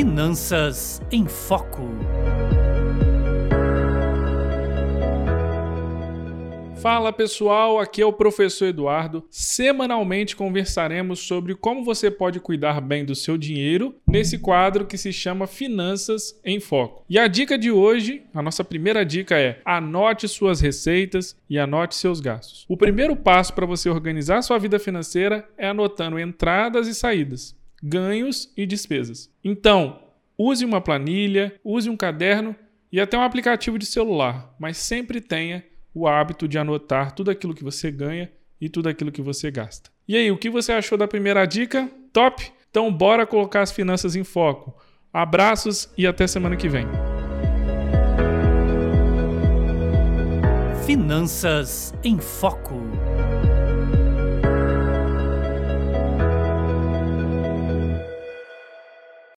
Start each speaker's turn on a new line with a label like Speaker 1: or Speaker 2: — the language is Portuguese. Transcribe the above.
Speaker 1: Finanças em Foco.
Speaker 2: Fala pessoal, aqui é o professor Eduardo. Semanalmente conversaremos sobre como você pode cuidar bem do seu dinheiro nesse quadro que se chama Finanças em Foco. E a dica de hoje, a nossa primeira dica é: anote suas receitas e anote seus gastos. O primeiro passo para você organizar sua vida financeira é anotando entradas e saídas, ganhos e despesas. Então, use uma planilha, use um caderno e até um aplicativo de celular, mas sempre tenha o hábito de anotar tudo aquilo que você ganha e tudo aquilo que você gasta. E aí, o que você achou da primeira dica? Top? Então, bora colocar as finanças em foco. Abraços e até semana que vem.
Speaker 1: Finanças em Foco.